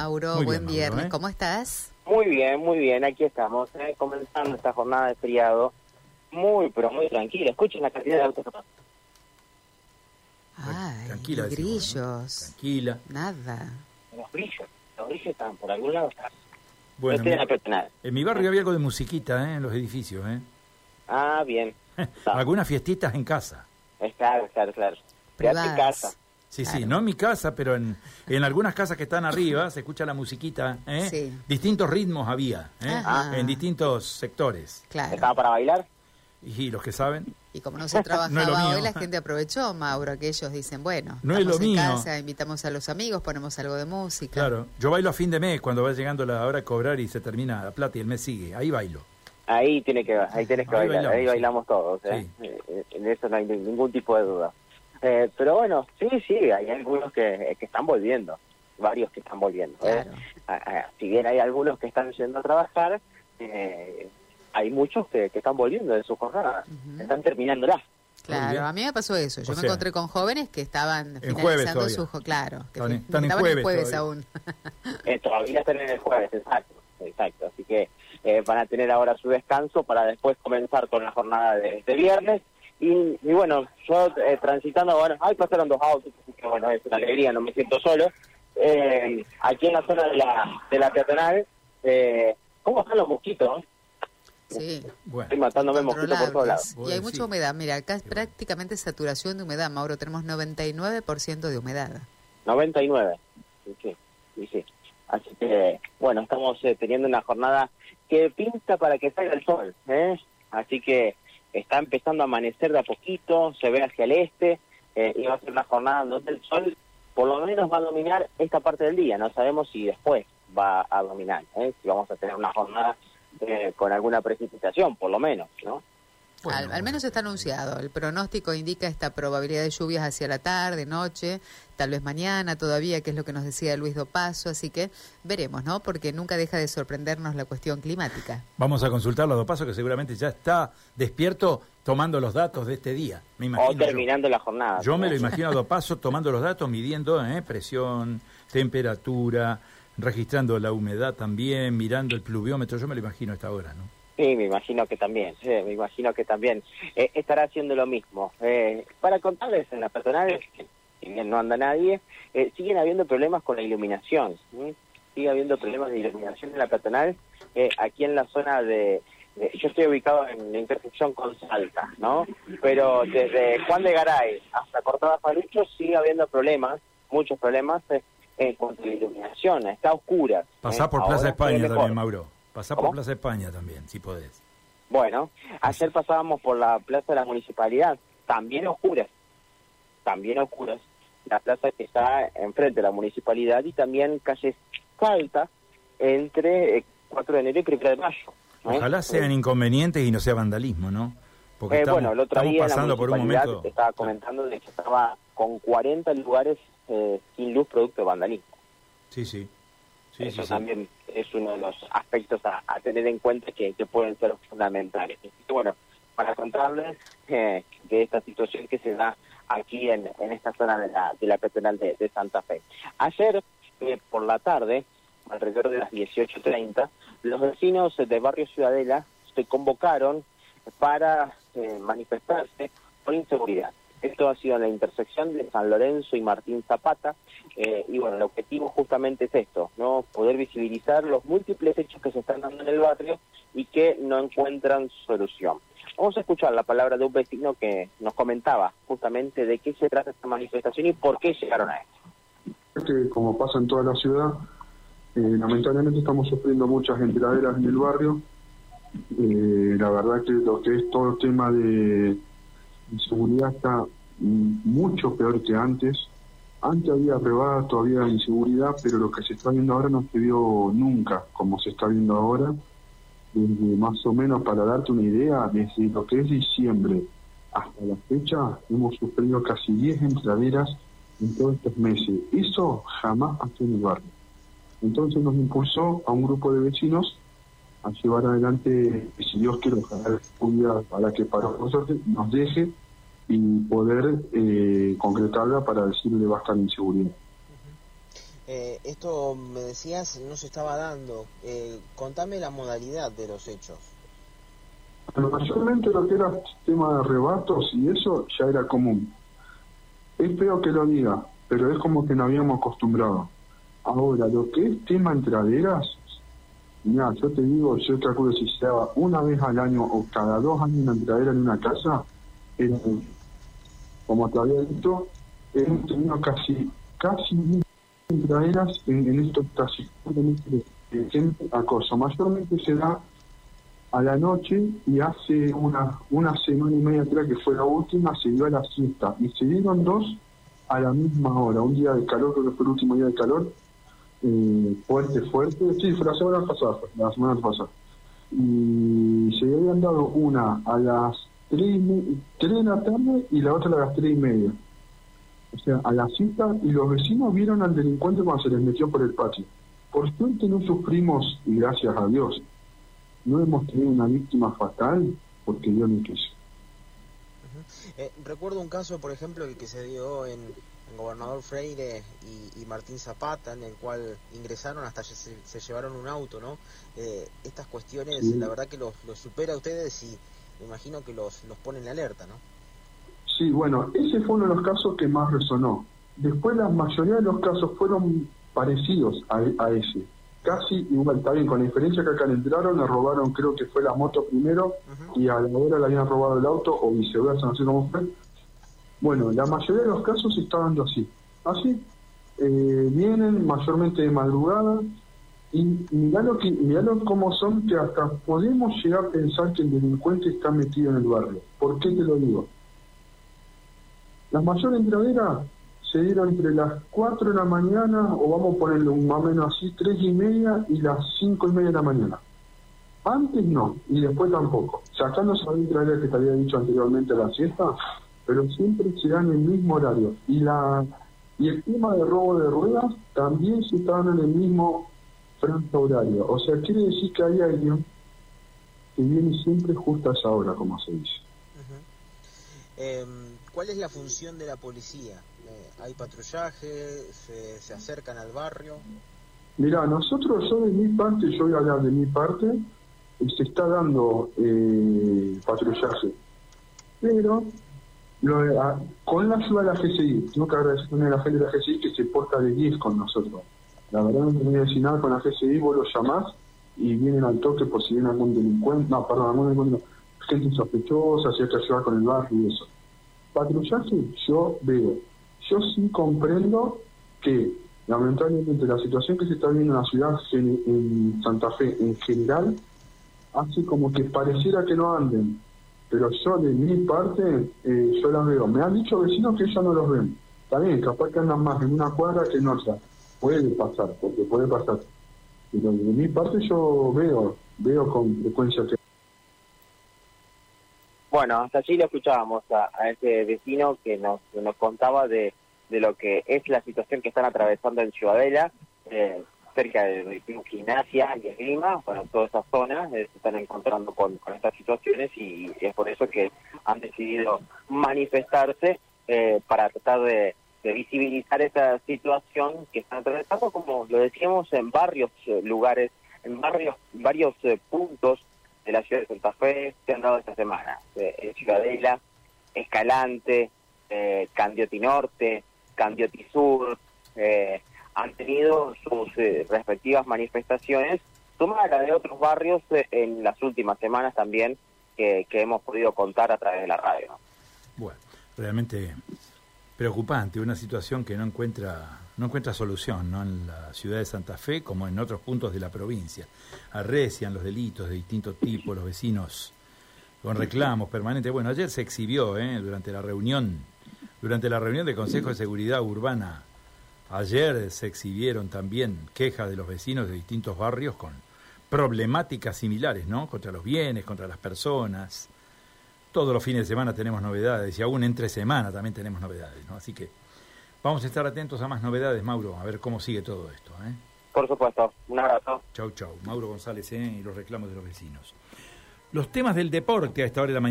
Mauro, Muy buen bien, Mauro, viernes. ¿eh? ¿Cómo estás? Muy bien, muy bien, aquí estamos, eh, comenzando esta jornada de feriado. Muy, pero muy tranquila. Escuchen la cantidad de autos que pasan. Ay, tranquila, decimos, ¿no? grillos. Tranquila. Nada. Los brillos, los brillos están por algún lado. Están. Bueno, la mi- peatonal. en mi barrio había algo de musiquita ¿eh? en los edificios. ¿eh? Ah, bien. Algunas fiestitas en casa. claro, claro, claro. Quédate en Privadas. casa. Sí, sí, no en mi casa, pero en, en algunas casas que están arriba se escucha la musiquita. ¿eh? Sí. Distintos ritmos había, ¿eh? Ajá. en distintos sectores. Claro. ¿Estaba para bailar? Y los que saben, Y como no se trabajaba No hoy, la gente aprovechó, Mauro, que ellos dicen, bueno, No es lo en mío. casa, invitamos a los amigos, ponemos algo de música. claro, yo bailo a fin de mes cuando va llegando la hora de cobrar y se termina la plata y el mes sigue. Ahí bailo. Ahí tiene que ahí tienes que Ahí bailar, bailamos, ahí sí. bailamos todos, ¿eh? Eh, En eso no hay ni- ningún tipo de duda. Eh, pero bueno, sí, sí, hay algunos que, que están volviendo, varios que están volviendo. ¿eh? Claro. A- a- si bien hay algunos que están yendo a trabajar, eh, hay muchos que, que están volviendo de su jornada, Ujú. están terminándola. Muy Claro, a mí me pasó eso. Yo O me sea, encontré con jóvenes que estaban jueves finalizando todavía. su jo- claro, que Están en- están jueves todavía. aún. Eh, todavía están en el jueves, exacto, exacto. Así que eh, van a tener ahora su descanso para después comenzar con la jornada de, de viernes. Y, y bueno, yo eh, transitando, bueno, ahí pasaron dos autos, así que bueno, es una alegría, no me siento solo. Eh, aquí en la zona de la, de la peatonal, eh, ¿cómo están los mosquitos? Sí. Bueno, Estoy matándome mosquitos por todos lados. Y hay mucha humedad. Mira, acá es prácticamente saturación de humedad, Mauro. Tenemos 99% de humedad. 99. Sí, sí, sí, sí. Así que, bueno, estamos eh, teniendo una jornada que pinta para que salga el sol. ¿eh? Así que está empezando a amanecer de a poquito, se ve hacia el este, eh, y va a ser una jornada donde el sol por lo menos va a dominar esta parte del día. No sabemos si después va a dominar, ¿eh? si vamos a tener una jornada eh, con alguna precipitación, por lo menos, ¿no? Bueno, al, al menos está anunciado. El pronóstico indica esta probabilidad de lluvias hacia la tarde, noche, tal vez mañana todavía, que es lo que nos decía Luis Dopaso. Así que veremos, ¿no? Porque nunca deja de sorprendernos la cuestión climática. vamos a consultarlo a Dopaso que seguramente ya está despierto tomando los datos de este día. Me imagino. O yo. terminando la jornada. Yo me lo imagino a Dopaso tomando los datos, midiendo eh, presión, temperatura, registrando la humedad también, mirando el pluviómetro. Yo me lo imagino a esta hora, ¿no? Sí, me imagino que también, sí, me imagino que también eh, estará haciendo lo mismo. Eh, para contarles en la personal, que si bien no anda nadie, eh, siguen habiendo problemas con la iluminación. ¿sí? Sigue habiendo problemas de iluminación en la peatonal. eh, aquí en la zona de, de- Yo estoy ubicado en la intersección con Salta, ¿no? Pero desde Juan de Garay hasta Cortada Falucho sigue habiendo problemas, muchos problemas en cuanto a la iluminación. Está oscura. Pasá por Plaza España también, Mauro. Pasá por. Plaza España también, si podés. Bueno, ayer pasábamos por la plaza de la municipalidad, también oscuras, también oscuras, la plaza que está enfrente de la municipalidad y también calle Salta entre eh, 4 de enero y 1 de mayo. ¿no? Ojalá sean Eh, inconvenientes y no sea vandalismo, ¿no? Porque eh, estamos, bueno, el otro en la pasando por un momento... te estaba comentando de que estaba con 40 lugares eh, sin luz producto de vandalismo. Sí, sí. Sí, Eso sí, sí. también es uno de los aspectos a, a tener en cuenta que, que pueden ser fundamentales. Bueno, para contarles eh, de esta situación que se da aquí en, en esta zona de la, de la peatonal de, de Santa Fe. Ayer, eh, por la tarde, alrededor de las 18.30, los vecinos de Barrio Ciudadela se convocaron para eh, manifestarse por inseguridad. Esto ha sido en la intersección de San Lorenzo y Martín Zapata, eh, y bueno, el objetivo justamente es esto, ¿no? Poder visibilizar los múltiples hechos que se están dando en el barrio y que no encuentran solución. Vamos a escuchar la palabra de un vecino que nos comentaba justamente de qué se trata esta manifestación y por qué llegaron a esto. como pasa en toda la ciudad, eh, lamentablemente estamos sufriendo muchas enteraderas en el barrio. Eh, la verdad que lo que es todo el tema de inseguridad está mm, mucho peor que antes. Antes había rebadas, todavía inseguridad, pero lo que se está viendo ahora no se vio nunca como se está viendo ahora. Desde más o menos, para darte una idea, desde lo que es diciembre hasta la fecha, hemos sufrido casi 10 entraderas en todos estos meses. Eso jamás pasó en el. Entonces nos impulsó a un grupo de vecinos a llevar adelante, si Dios quiere, ojalá día para que para nosotros nos deje y poder eh, concretarla para decirle basta la inseguridad. Eh, esto, me decías, no se estaba dando. Eh, contame la modalidad de los hechos. mayormente lo que era tema de arrebatos y eso ya era común. Es feo que lo diga, pero es como que no habíamos acostumbrado. Ahora, lo que es tema entraderas, mira, yo te digo, yo calculo si se daba una vez al año o cada dos años una entradera en una casa, era, como te había dicho, hemos tenido casi, casi traeras en, en estos casi gente acoso. Mayormente se da a la noche y hace una, una semana y media atrás que fue la última, se dio a la siesta y se dieron dos a la misma hora. Un día de calor, creo que fue el último día de calor, eh, fuerte, fuerte. Sí, fue la semana pasada, la semana pasada. Y se habían dado una a las tres, tres de la tarde y la otra a las tres y media o sea, a la cita y los vecinos vieron al delincuente cuando se les metió por el patio. Por suerte no sufrimos, y gracias a Dios, no hemos tenido una víctima fatal porque Dios no quiso. Eh, recuerdo un caso, por ejemplo, que se dio en, Gobernador Freire y, Martín Zapata, en el cual ingresaron hasta se, se llevaron un auto, ¿no? Eh, estas cuestiones, la verdad que los, los supera a ustedes y me imagino que los, los ponen en alerta, ¿no? Sí, bueno, ese fue uno de los casos que más resonó. Después la mayoría de los casos fueron parecidos a, ese. Casi igual, está bien, con la diferencia que acá le entraron, le robaron, creo que fue la moto primero, y a la hora le habían robado el auto, o viceversa, no sé cómo fue. Bueno, la mayoría de los casos se está dando así. Así, eh, vienen mayormente de madrugada, y miralo, que, miralo cómo son, que hasta podemos llegar a pensar que el delincuente está metido en el barrio. ¿Por qué te lo digo? Las mayores entraderas se dieron entre las 4 de la mañana, o vamos a ponerlo más o menos así, 3 y media y las 5 y media de la mañana. Antes no, y después tampoco. Sacando esa entradera que te había dicho anteriormente a la siesta, pero siempre se dan el mismo horario. Y la y el tema de robo de ruedas también se dando en el mismo frente horario. O sea, quiere decir que hay alguien que viene siempre justo a esa hora, como se dice. ¿Cuál es la función de la policía? Eh, ¿Hay patrullaje? Se, acercan al barrio? Mira, nosotros, yo de mi parte, yo voy a hablar de mi parte, se está dando eh, patrullaje. Pero lo, con la ayuda de la GCI, tengo que agradecer a la gente de la GCI que se porta de 10 con nosotros. La verdad no decir nada con la GCI, vos lo llamás y vienen al toque por si viene algún delincuente, no, perdón, algún delincuente, gente sospechosa, si hay que ayudar con el barrio y eso. Patrullaje yo veo. Yo sí comprendo que lamentablemente la situación que se está viendo en la ciudad en Santa Fe en general hace como que pareciera que no anden. Pero yo de mi parte eh, yo las veo. Me han dicho vecinos que ellos no los ven. También capaz que andan más en una cuadra que en otra puede pasar porque puede pasar. Pero de mi parte yo veo veo con frecuencia que bueno, hasta allí lo escuchábamos a, a ese vecino que nos, nos contaba de, de lo que es la situación que están atravesando en Ciudadela, eh, cerca de, Gimnasia y Esgrima, bueno, toda esa zona eh, se están encontrando con, con, estas situaciones y es por eso que han decidido manifestarse eh, para tratar de, de, visibilizar esa situación que están atravesando, como lo decíamos, en varios lugares, en varios, varios puntos de la ciudad de Santa Fe se han dado esta semana. Eh, Ciudadela, Escalante, eh, Candioti Norte, Candioti Sur, eh, han tenido sus eh, respectivas manifestaciones, sumada a la de otros barrios en las últimas semanas también que, hemos podido contar a través de la radio. Bueno, realmente preocupante, una situación que no encuentra no encuentra solución ¿no? en la ciudad de Santa Fe como en otros puntos de la provincia. Arrecian los delitos de distintos tipos, los vecinos con reclamos permanentes. Bueno, ayer se exhibió ¿eh? durante la reunión, durante la reunión del Consejo de Seguridad Urbana. Ayer se exhibieron también quejas de los vecinos de distintos barrios con problemáticas similares, ¿no? Contra los bienes, contra las personas. Todos los fines de semana tenemos novedades y aún entre semana también tenemos novedades, ¿no? Así que Vamos a estar atentos a más novedades, Mauro, a ver cómo sigue todo esto. ¿eh? Por supuesto, un abrazo. Chau, chau. Mauro González ¿eh? y los reclamos de los vecinos. Los temas del deporte a esta hora de la mañana.